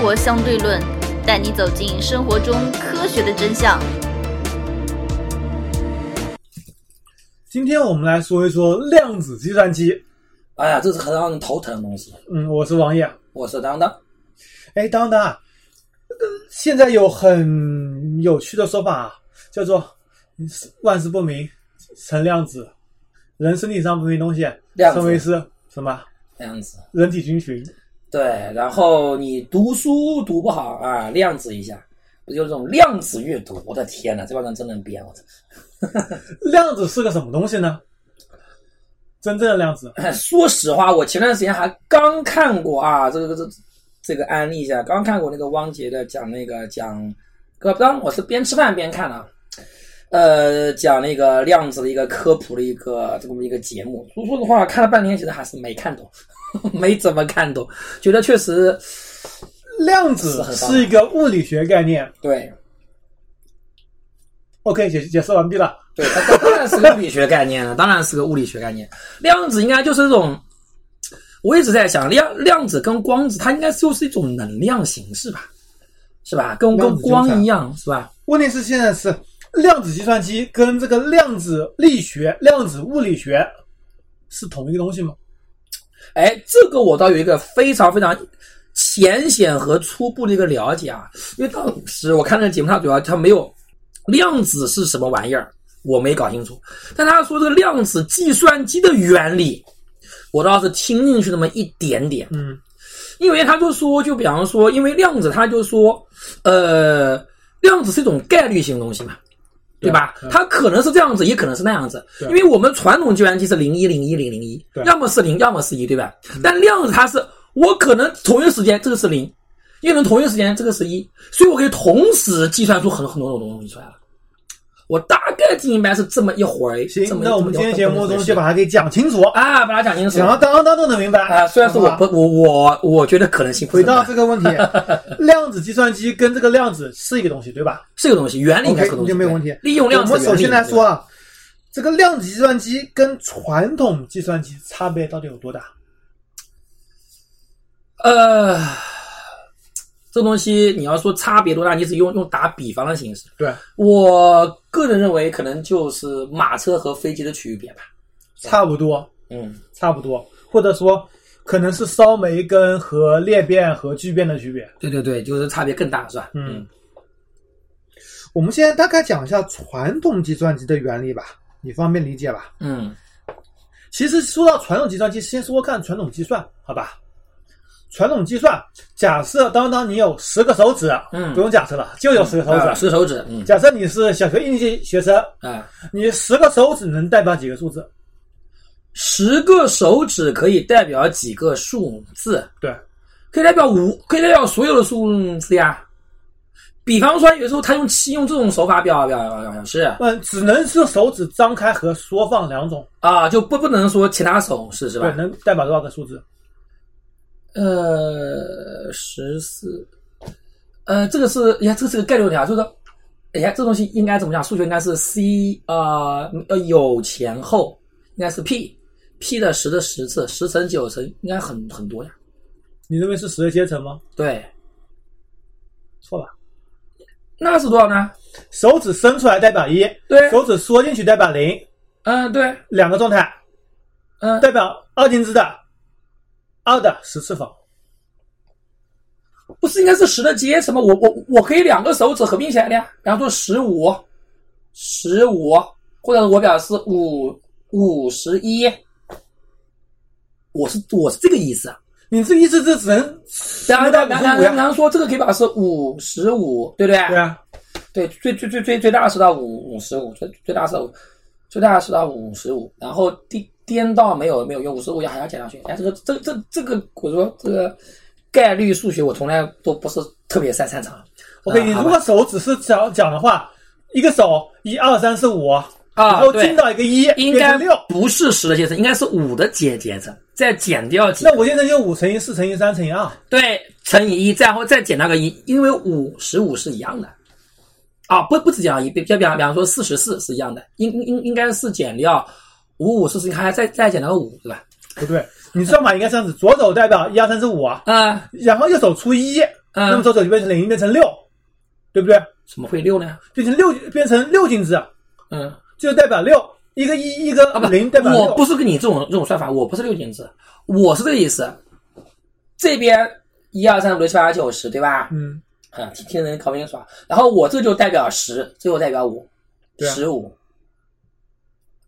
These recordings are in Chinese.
活相对论》，带你走进生活中科学的真相。今天我们来说一说量子计算机。哎呀，这是很让人头疼的东西。嗯，我是王爷，我是当当。哎，当当啊，现在有很有趣的说法啊，叫做“万事不明成量子”，人身体上不明东西称为是什么？量子。人体菌群。对，然后你读书读不好啊，量子一下，不就这种量子阅读？我的天哪，这帮人真能编！我操，量子是个什么东西呢？真正的量子，说实话，我前段时间还刚看过啊，这个这这个案例一下，刚看过那个汪杰的讲那个讲，刚刚我是边吃饭边看的，呃，讲那个量子的一个科普的一个这么一个节目。说说实话，看了半天，其实还是没看懂，没怎么看懂，觉得确实量子是一个物理学概念。对，OK，解解释完毕了。对，它当然是个物理学概念了，当然是个物理学概念。量子应该就是这种，我一直在想，量量子跟光子，它应该就是一种能量形式吧，是吧？跟跟光一样，是吧？问题是现在是量子计算机跟这个量子力学、量子物理学是同一个东西吗？哎，这个我倒有一个非常非常浅显和初步的一个了解啊，因为当时我看那个节目，它主要它没有量子是什么玩意儿。我没搞清楚，但他说这个量子计算机的原理，我倒是听进去那么一点点。嗯，因为他就说，就比方说，因为量子，他就说，呃，量子是一种概率性东西嘛，对吧？它可能是这样子，也可能是那样子。因为我们传统计算机是零一零一零零一，要么是零，要么是一对吧？但量子它是，我可能同一时间这个是零，又能同一时间这个是一，所以我可以同时计算出很很多种东西出来了。我大概听明白是这么一回儿。行，那我们今天节目中就把它给讲清楚啊，把它讲清楚，讲到当当都能明白啊。虽然是我不，我我我觉得可能性。回到这个问题，量子计算机跟这个量子是一个东西，对吧？是一个东西，原理应该可能没有问题。利用量子。我们首先来说啊，这个量子计算机跟传统计算机差别到底有多大？呃。这东西你要说差别多大，你只用用打比方的形式。对我个人认为，可能就是马车和飞机的区别吧，差不多。嗯，差不多，或者说可能是烧煤跟和裂变和聚变的区别。对对对，就是差别更大，是吧？嗯。我们现在大概讲一下传统计算机的原理吧，你方便理解吧？嗯。其实说到传统计算机，先说看传统计算，好吧？传统计算，假设当当你有十个手指，嗯，不用假设了，就有十个手指，十个手指。假设你是小学一年级学生，啊，你十个手指能代表几个数字？十个手指可以代表几个数字？对，可以代表五，可以代表所有的数字呀。比方说，有时候他用七，用这种手法表表表表示，嗯，只能是手指张开和缩放两种啊，就不不能说其他手势是吧？对，能代表多少个数字？呃，十四，呃，这个是，你看，这个是个概率问题啊，就是说，哎呀，这东西应该怎么讲？数学应该是 c 啊，呃，有前后，应该是 p，p 的十的十次，十乘九乘，应该很很多呀。你认为是十的阶乘吗？对，错了，那是多少呢？手指伸出来代表一，对，手指缩进去代表零，嗯，对，两个状态，嗯，代表二进制的。二的十次方，不是应该是十的阶乘吗？我我我可以两个手指合并起来的呀，比方说十五，十五，或者我表示五五十一，我是我是这个意思啊。你这意思是只能，然后然后然后说这个可以表示五十五，对不对？对啊，对，最最最最最大是到五五十五，最最大是最大是到五十五，然后第。颠倒没有没有用，五十五要还要减上去。哎，这个这这这个，我说这个概率数学我从来都不是特别擅擅长。OK，你如果手只是讲讲的话，一个手一二三四五啊，然后进到一个一，应该六不是十的阶乘，应该是五的阶阶乘，再减掉几。那我现在就五乘以四乘以三乘以二，对，乘以一，然后再减那个一，因为五十五是一样的。啊，不不止减一，比比比方比方说四十四是一样的，应应应该是减掉。五五四十，你看再再减了个五，对吧？不对，你算法应该这样子：左手代表一二三四五啊，啊，然后右手除一，嗯那么左手就变成零，变成六，对不对？怎么会六呢？变成六，变成六进制，嗯，就代表六，一个一，一个啊不，零，代表六。我不是跟你这种这种算法，我不是六进制，我是这个意思。这边一二三五六七八九十，对吧？嗯，啊，听听人考不清楚啊。然后我这就代表十，最后代表五，十五、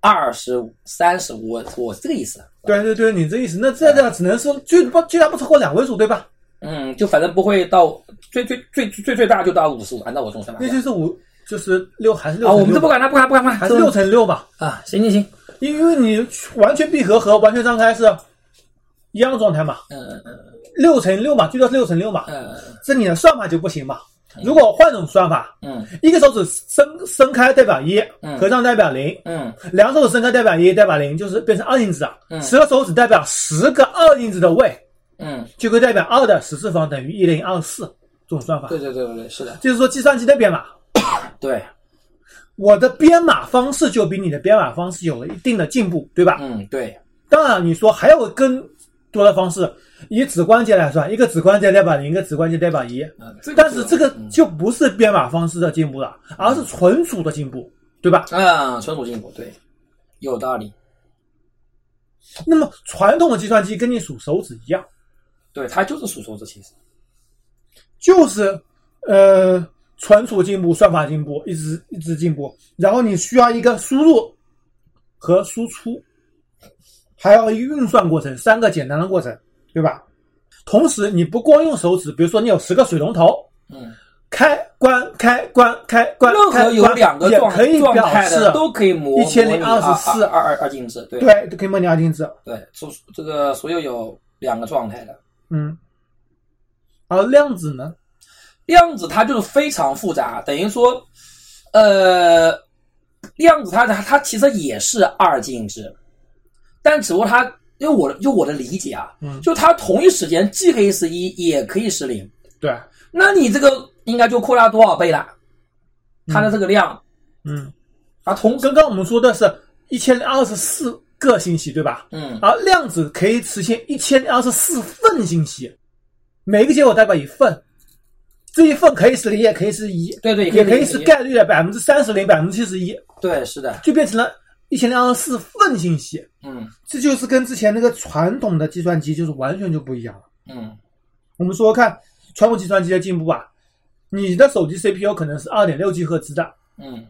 二十五、三十五，我我是这个意思。对对对，你这意思，那这个只能说最不最大不超过两位数，对吧？嗯，就反正不会到最最最最最大就到五十五，按照我这种算法那。就是五，就是六还是六啊，我们这不管它，不管不管不管，还是六乘六吧？啊，行行行，因为你完全闭合和完全张开是一样的状态嘛，嗯嗯嗯六乘六嘛，最多是六乘六嘛，嗯这你的算法就不行嘛。如果换种算法，嗯。一个手指伸伸开代表一，嗯。合上代表零，嗯。两手指伸开代表一，代表零，就是变成二进制啊。嗯。十个手指代表十个二进制的位，嗯，就可以代表二的十次方等于一零二四这种算法。对对对对对，是的，就是说计算机的编码，对，我的编码方式就比你的编码方式有了一定的进步，对吧？嗯对，当然，你说还有更多的方式，以指关节来算，一个指关节代表零，一个指关节代表一。但是这个嗯就不是编码方式的进步了，而是存储的进步，对吧？啊，存储进步，对，有道理，那么传统的计算机跟你数手指一样，对，它就是数手指，其实，就是呃存储进步，算法进步，一直一直进步。然后你需要一个输入和输出，还要一个运算过程，三个简单的过程，对吧？同时，你不光用手指，比如说你有十个水龙头，嗯，开关开关开关，任何有两个状也可以状表示态的都可以模1024二二二进制，对对，都可以模拟二进制。对，所这个所有有两个状态的嗯，而量子呢？量子，它就是非常复杂，等于说，呃，量子它它它其实也是二进制，但只不过它因为我的就我的理解啊，嗯。就它同一时间既可以是一，也可以是零，对，那你这个应该就扩大多少倍了？它的这个量，嗯，啊，同，刚刚我们说的是一千零二十四个信息，对吧？嗯。而量子可以实现一千零二十四份信息，每个结果代表一份，这一份可以是零，也可以是一，对对，也可以是概率的百分之三十零、百分之七十一，对，是的，就变成了一千零二十四份信息。嗯这就是跟之前那个传统的计算机就是完全就不一样了。嗯我们说看传统计算机的进步啊，你的手机 CPU 可能是二点六 G 赫兹的，嗯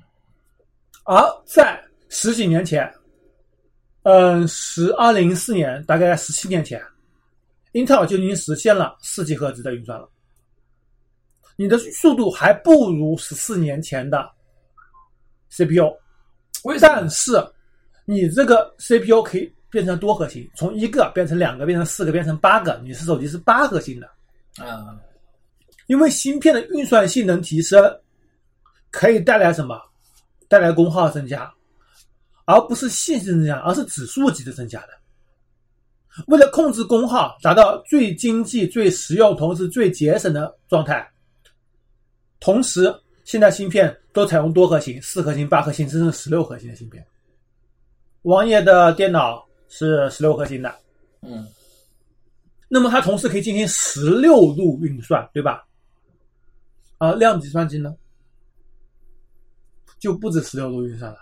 而在十几年前，嗯，十二零四年，大概在十七年前，英特尔就已经实现了四 G 赫兹的运算了。你的速度还不如十四年前的 CPU，但？是你这个 CPU 可以变成多核心，从一个变成两个，变成四个，变成八个。你是手机是八核心的，啊，因为芯片的运算性能提升，可以带来什么？带来功耗增加，而不是线性增加，而是指数级的增加的。为了控制功耗，达到最经济、最实用，同时最节省的状态，同时现在芯片都采用多核心、四核心、八核心，甚至十六核心的芯片。王爷的电脑是十六核心的，嗯。那么它同时可以进行十六路运算，对吧？啊量子计算机呢，就不止十六路运算了，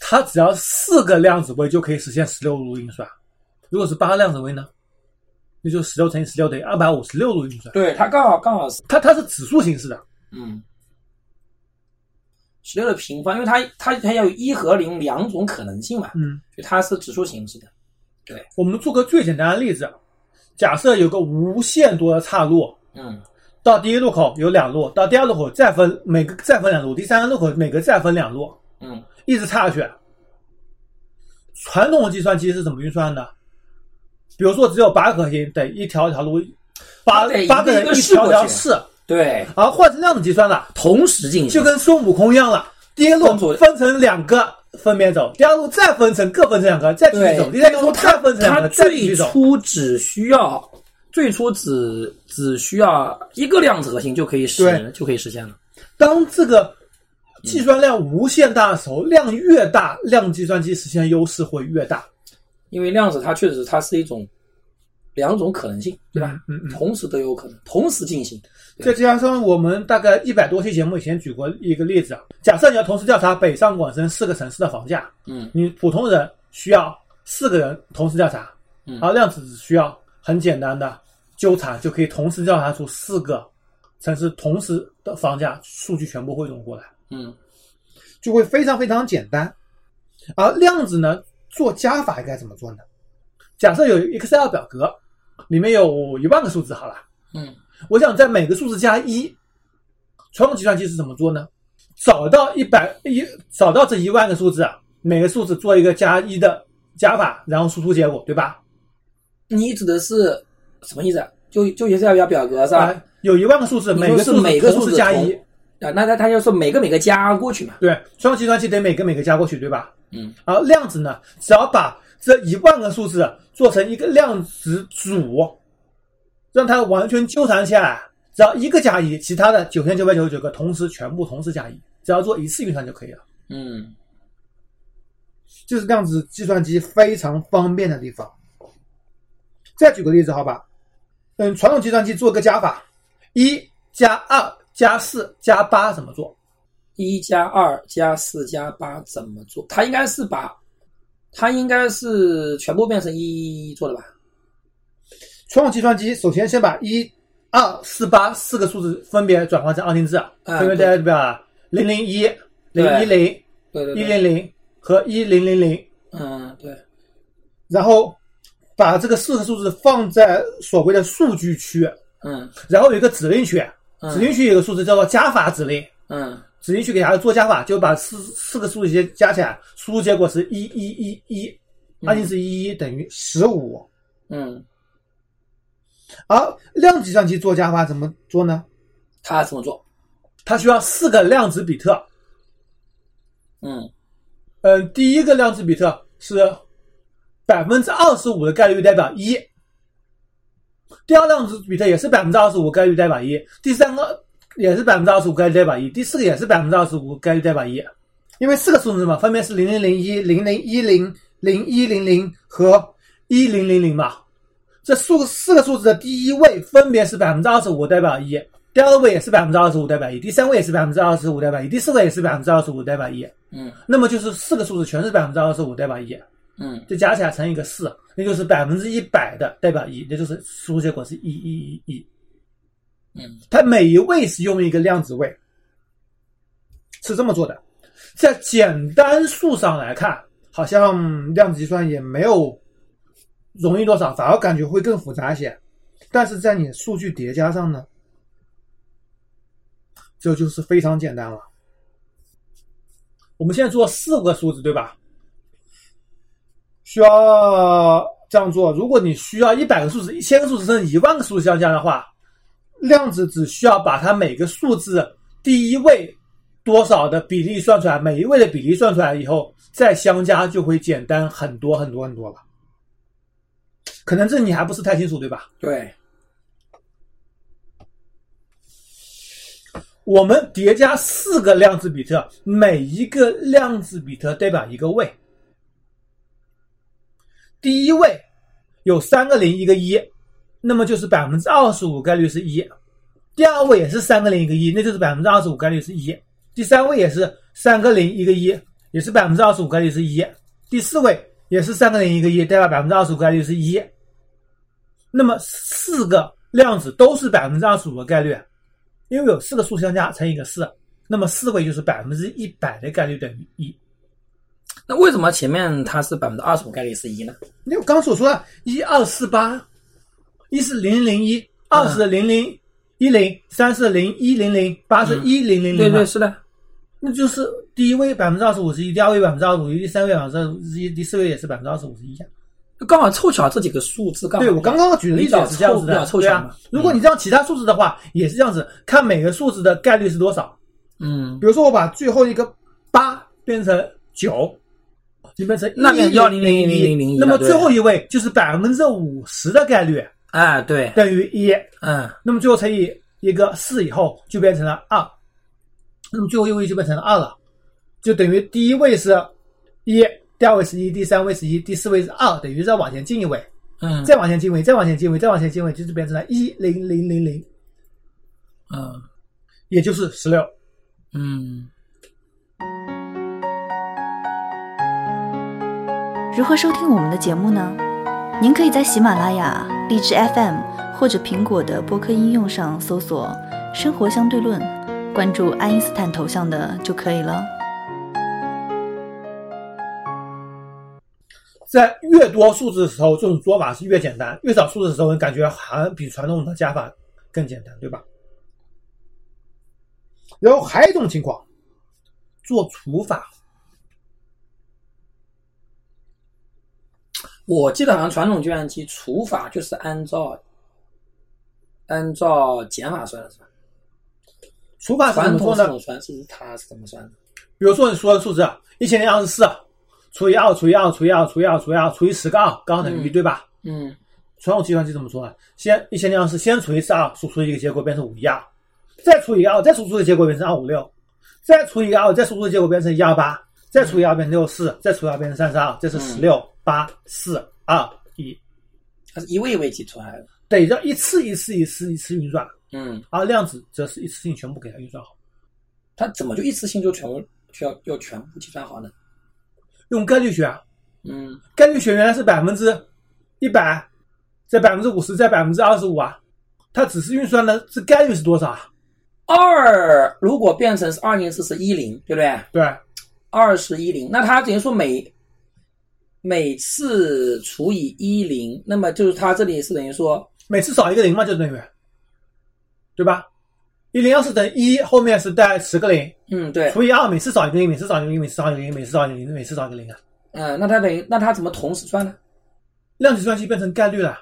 它只要四个量子位就可以实现十六路运算。如果是八个量子位呢，那就十六乘以十六等于二百五十六路运算。对，它刚好刚好是它它是指数形式的，嗯，十六的平方，因为它它它要有一和零两种可能性嘛，嗯，所以它是指数形式的。对我们做个最简单的例子，假设有个无限多的岔路，嗯到第一路口有两路，到第二路口再分每个再分两路，第三个路口每个再分两路，嗯一直岔下去。传统的计算机是怎么运算的？比如说只有八个核心，得一条一条路，八八个人一条条试，对，而换成量子计算了，同时进行，就跟孙悟空一样了。第一路分成两个分别走，第二路再分成各分成两个，再继续走，第三路再分成两它个，再继续最。初只需要最初只只需要一个量子核心就可以实现就可以实现了。当这个计算量无限大的时候，量越大，量计算机实现优势会越大。因为量子它确实它是一种两种可能性，对吧？嗯嗯同时都有可能，同时进行。再加上我们大概一百多期节目以前举过一个例子啊，假设你要同时调查北上广深四个城市的房价，嗯你普通人需要四个人同时调查，嗯而量子只需要很简单的纠缠就可以同时调查出四个城市同时的房价数据全部汇总过来，嗯就会非常非常简单。而量子呢，做加法该怎么做呢？假设有 Excel 表格，里面有一万个数字，好了。嗯我想在每个数字加一，传统计算机是怎么做呢？找到一百一，找到这一万个数字，啊，每个数字做一个加一的加法，然后输出结果，对吧？你指的是什么意思啊？就就也是要表表格是吧？啊，有一万个数字，每个数字每个数字加一，啊，那他他就是每个每个加过去嘛。对，传统计算机得每个每个加过去，对吧？嗯而量子呢，只要把这一万个数字做成一个量子组，让它完全纠缠起来，只要一个加一，其他的九千九百九十九个同时全部同时加一，只要做一次运算就可以了。嗯就是这样子计算机非常方便的地方。再举个例子，好吧？嗯，传统计算机做个加法，一加二加四加八怎么做？一加二加四加八怎么做？它应该是把，它应该是全部变成一做的吧？传统计算机首先先把一、二、四、八四个数字分别转换成二进制，啊分别代表零零一、零一零、一对对。对，零零和一零零零，嗯对，然后把这个四个数字放在所谓的数据区，嗯。然后有一个指令区，嗯。指令区有个数字叫做加法指令。嗯。指令区给它做加法，就把四四个数字加起来，输入结果是一一一一，二进制一一等于十五。嗯，而量子计算机做加法怎么做呢？它怎么做？它需要四个量子比特。嗯嗯，第一个量子比特是百分之二十五的概率代表一，第二量子比特也是百分之二十五概率代表一，第三个也是百分之二十五概率代表一，第四个也是百分之二十五概率代表一。因为四个数字嘛，分别是零零零一、零零一零、零一零零和一零零零嘛。这数四个数字的第一位分别是百分之二十五代表一，第二位也是百分之二十五代表一，第三位也是百分之二十五代表一，第四位也是百分之二十五代表一。嗯那么就是四个数字全是百分之二十五代表一，嗯就加起来乘一个四，那就是百分之一百的代表一，那就是输入结果是一一一一。嗯它每一位是用一个量子位，是这么做的。在简单数上来看，好像量子计算也没有容易多少，反而感觉会更复杂一些。但是在你数据叠加上呢，这就是非常简单了。我们现在做四个数字，对吧？需要这样做。如果你需要一百个数字、一千个数字，甚至一万个数字相加的话，量子只需要把它每个数字第一位多少的比例算出来，每一位的比例算出来以后，再相加就会简单很多很多很多了。可能这你还不是太清楚，对吧？对，我们叠加四个量子比特，每一个量子比特代表一个位。第一位有三个零一个一，那么就是百分之二十五概率是一。第二位也是三个零一个一，那就是百分之二十五概率是一。第三位也是三个零一个一，也是百分之二十五概率是一。第四位也是三个零一个一，代表百分之二十五概率是一。那么四个量子都是百分之二十五的概率，因为有四个数相加乘以一个四，那么四位就是百分之一百的概率等于一。那为什么前面它是百分之二十五概率是一呢？因为我刚刚所说的，一二四八，一是零零一，二是零零一零，三是零一零零，八是一零零零对对，是的，那就是第一位百分之二十五是一，第二位百分之二十五是一，第三位百分之二十一，第四位也是百分之二十五是一呀。刚好凑巧这几个数字刚好。对我刚刚举的例子也是这样子的，凑对啊巧。如果你这样其他数字的话，也是这样子，看每个数字的概率是多少。嗯，比如说我把最后一个八变成九，就变成那变10001 10001那么最后一位就是百分之五十的概率哎对，等于一，嗯那么最后乘以一个四以后就变成了二，那么最后一位就变成了二了，就等于第一位是一，第二位是一，第三位是一，第四位是二，等于再往前进一位，嗯，再往前进位，再往前进位，再往前进位，就是变成了一零零零零，嗯也就是十六。嗯，如何收听我们的节目呢？您可以在喜马拉雅、荔枝 FM 或者苹果的播客应用上搜索“生活相对论”，关注爱因斯坦头像的就可以了。在越多数字的时候，这种做法是越简单；越少数字的时候，感觉好像比传统的加法更简单，对吧？然后还有一种情况，做除法。我记得好像传统计算机除法就是按照按照减法算的是吧？除法是怎传么做呢？统是怎么算？是它是怎么算的？比如说你说的数字一千零二十四除以二除以二除以二除以二除以二除以十个二，刚好等于一，对吧？嗯传统计算机怎么说呢？先一千零二十四，先除以四二，输出一个结果变成五一二，再除以二，再输出的结果变成二五六，再除以二，再输出的结果变成一二八，再除以二变成六四，再除以二变成三十二，这是嗯十六八四二一，它是一位一位计出来的。得着一次一次一次一次运算，嗯，而量子则是一次性全部给它运算好，它怎么就一次性就全部需要要全部计算好呢？用概率学啊，嗯概率学原来是百分之一百，在百分之五十，在百分之二十五啊，它只是运算的这概率是多少啊？二如果变成是二零四是一零，对不对？对，二是一零，那它等于说每每次除以一零，那么就是它这里是等于说，每次少一个零嘛，就等于，对吧？一零要是等于一，后面是带十个零，嗯，对，除以二，每次少一个零，每次少一个零，每次少一个零，每次少一个零，每次少一个零啊。嗯，那它等于那它怎么同时算呢？量子计算机变成概率了，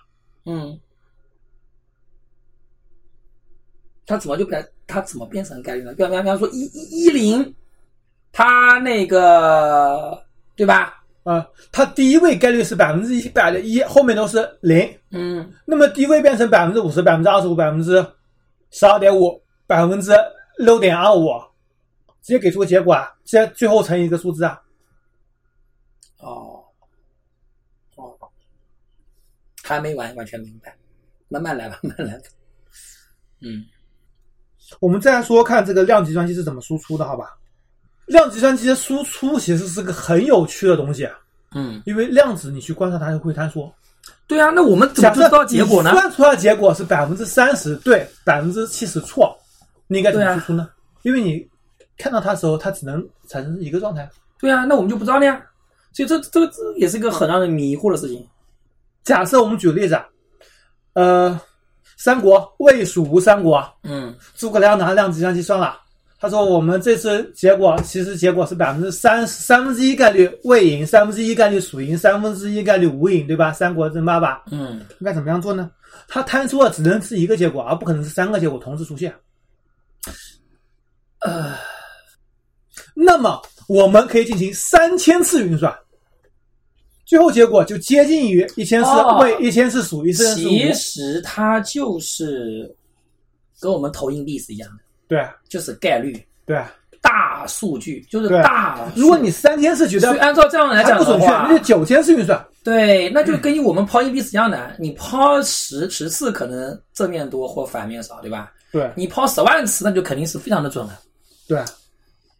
嗯，它怎么就变？它怎么变成概率呢？比方比方说一一一零，它那个对吧？啊、它第一位概率是百分之一百的一，后面都是零，嗯那么低位变成百分之五十、百分之二十五、百分之十二点五、百分之六点二五，直接给出个结果啊，直接最后乘以一个数字啊。哦哦，还没完完全明白，慢慢来吧，慢慢来。嗯我们再来说看这个量子计算机是怎么输出的，好吧？量子计算机的输出其实是个很有趣的东西啊，嗯，因为量子你去观察它就会坍缩。对啊，那我们怎么知道结果呢你？算出来的结果是百分之三十对，百分之七十错，你应该怎么对啊输出呢？因为你看到它的时候，它只能产生一个状态。对啊，那我们就不知道了呀。所以这这个这也是一个很让人迷惑的事情。假设我们举个例子啊，呃，三国魏蜀吴三国，嗯诸葛亮拿量子计算机算了，他说我们这次结果其实结果是百分之三三分之一概率未赢，三分之一概率输赢，三分之一概率无赢，对吧？三国争霸吧，嗯应该怎么样做呢？他摊出了只能是一个结果，而不可能是三个结果同时出现。呃，那么我们可以进行三千次运算，最后结果就接近于一千是哦魏，一千是蜀，一千是其。实它就是跟我们投硬币是一样的，对就是概率、对大数据，就是大数。如果你三天是觉得所以按照这样来讲还不准确，那就，九天是运算。对，那就跟我们抛硬币是一样的。你抛十十次可能正面多或反面少，对吧？对你抛十万次，那就肯定是非常的准了。对。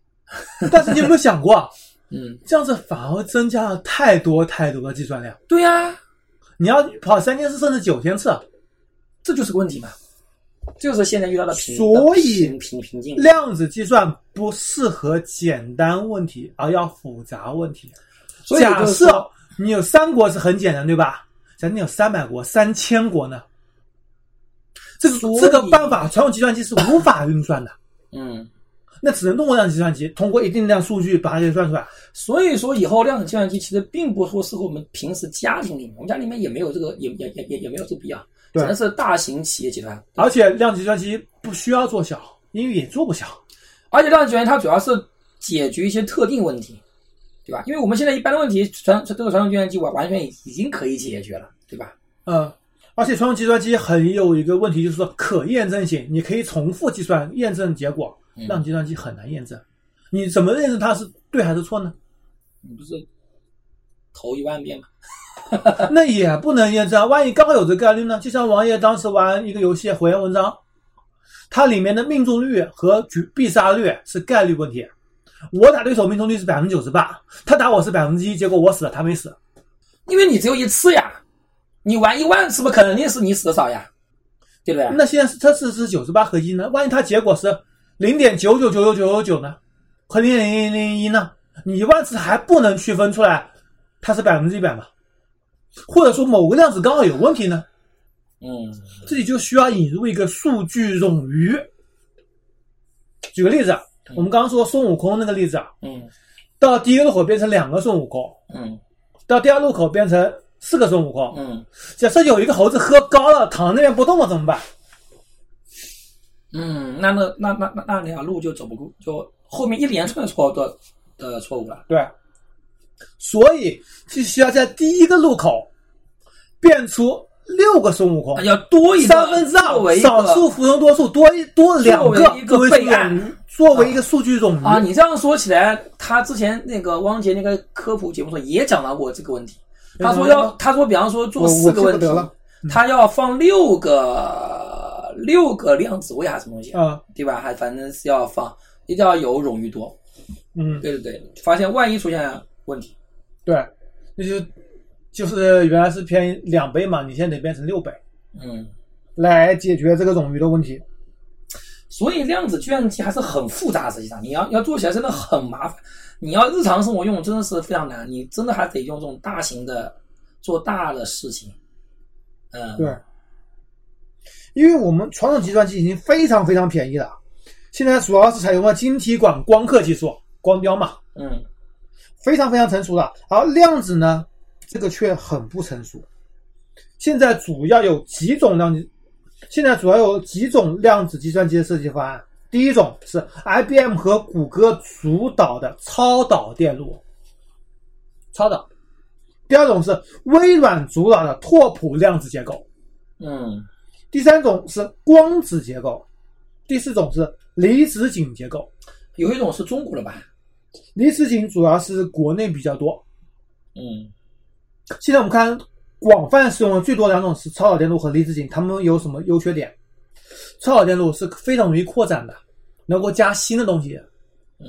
但是你有没有想过，啊 嗯，这样子反而增加了太多太多的计算量？对呀、你要跑三千次甚至九千次，这就是个问题嘛。就是现在遇到的瓶，所以瓶颈。量子计算不适合简单问题，而要复杂问题。所以假设你有三国是很简单，对吧？假设你有三百国、三千国呢？这个这个办法，传统计算机是无法运算的，嗯，那只能通过量子计算机，通过一定量数据把它给算出来。所以说以后量子计算机其实并不说适合我们平时家庭里面，我们家里面也没有这个，也也也也也没有这个必要，对只能是大型企业集团。而且量子计算机不需要做小，因为也做不小。而且量子计算机它主要是解决一些特定问题，对吧？因为我们现在一般的问题，传这个传统计算机完完全已经可以解决了，对吧？嗯，而且传统计算机很有一个问题，就是说可验证性，你可以重复计算验证结果，嗯量子计算机很难验证。你怎么验证它是对还是错呢？你不是投一万遍吗？那也不能验证。万一刚好有这概率呢？就像王爷当时玩一个游戏《火焰文章》，它里面的命中率和局必杀率是概率问题。我打对手命中率是百分之九十八，他打我是百分之一，结果我死了，他没死。因为你只有一次呀，你玩一万次不肯定是你死的少呀，对不对？那现在是测试是九十八和一呢？万一它结果是零点九九九九九九九呢？和零点零零零一呢？你一万次还不能区分出来它是百分之一百吗？或者说某个量子刚好有问题呢？嗯，这里就需要引入一个数据冗余。举个例子，我们刚刚说孙悟空那个例子啊，嗯到第一个路口变成两个孙悟空，嗯到第二路口变成四个孙悟空。嗯假设有一个猴子喝高了，躺在那边不动了怎么办？嗯，那那那那那那条路就走不过，就后面一连串的错误的的错误了。对，所以就需要在第一个路口变出六个孙悟空，要多一个三分之二，少数服从多数，多一多两个作为一个备案，作为一个数据冗余啊，你这样说起来，他之前那个汪杰那个科普节目上也讲到过这个问题。他说要，他说比方说做四个问题他要放六个六个量子位还是什么东西，啊，对吧？还反正是要放，一定要有冗余多。嗯，对对对，发现万一出现问题，对，那就就是原来是偏两倍嘛，你现在得变成六倍嗯，来解决这个冗余的问题。所以量子计算机还是很复杂，实际上你要要做起来真的很麻烦。你要日常生活用真的是非常难，你真的还得用这种大型的做大的事情。嗯，对，因为我们传统计算机已经非常非常便宜了，现在主要是采用了晶体管光刻技术，光雕嘛，嗯非常非常成熟了。而量子呢，这个却很不成熟。现在主要有几种量子，现在主要有几种量子计算机的设计方案。第一种是 IBM 和谷歌主导的超导电路，超导；第二种是微软主导的拓扑量子结构；嗯第三种是光子结构；第四种是离子阱结构。有一种是中国的吧？离子阱主要是国内比较多，嗯现在我们看广泛使用的最多两种是超导电路和离子阱，它们有什么优缺点？超导电路是非常容易扩展的，能够加新的东西，嗯，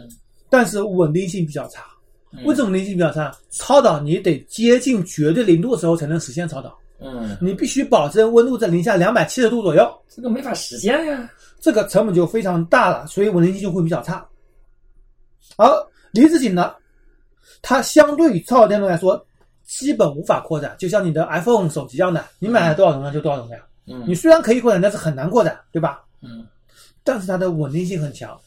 但是稳定性比较差。嗯为什么稳定性比较差？超导你得接近绝对零度的时候才能实现超导，嗯，你必须保证温度在零下两百七十度左右，这个没法实现呀。这个成本就非常大了，所以稳定性就会比较差。而离子阱呢，它相对于超导电路来说，基本无法扩展，就像你的 iPhone 手机一样的，你买了多少容量就多少容量。嗯你虽然可以扩展，但是很难扩展，对吧？嗯但是它的稳定性很强，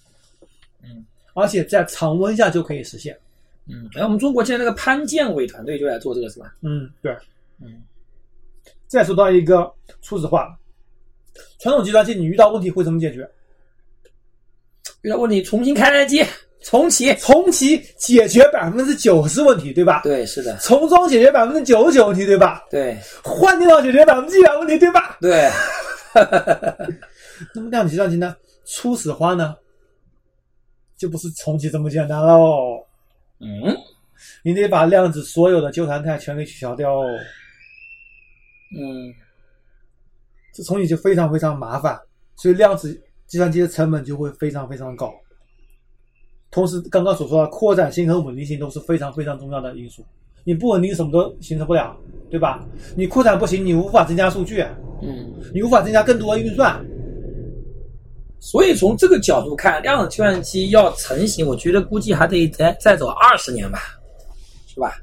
嗯，而且在常温下就可以实现。嗯，哎，我们中国现在那个潘建伟团队就来做这个是吧？嗯，对。嗯再说到一个初始化，传统计算机你遇到问题会怎么解决？遇到问题重新开机重启。重启解决百分之九十问题，对吧？对，是的，重装解决百分之九十九问题，对吧？对换电脑解决百分之一百问题，对吧？对，那么量子计算机呢？初始化呢，就不是重启这么简单喽。嗯你得把量子所有的纠缠态全给取消掉哦，嗯这重启就非常非常麻烦，所以量子计算机的成本就会非常非常高。同时，刚刚所说的扩展性和稳定性都是非常非常重要的因素。你不稳定，什么都形成不了，对吧？你扩展不行，你无法增加数据，嗯。你无法增加更多的运算。所以从这个角度看，量子计算机要成型，我觉得估计还得再再走二十年吧，是吧？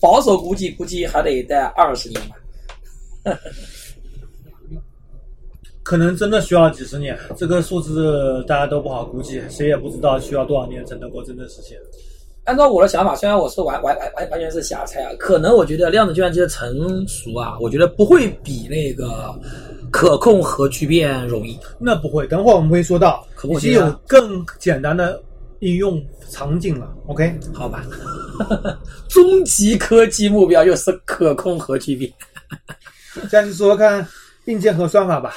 保守估计估计还得再二十年吧。可能真的需要几十年，这个数字大家都不好估计，谁也不知道需要多少年才能够真正实现。按照我的想法，虽然我是完完完完完全是瞎猜啊，可能我觉得量子计算机的成熟啊，我觉得不会比那个可控核聚变容易。那不会，等会儿我们会说到，已经可我觉得有更简单的应用场景了。OK，好吧，终极科技目标就是可控核聚变。再去说说看硬件和算法吧。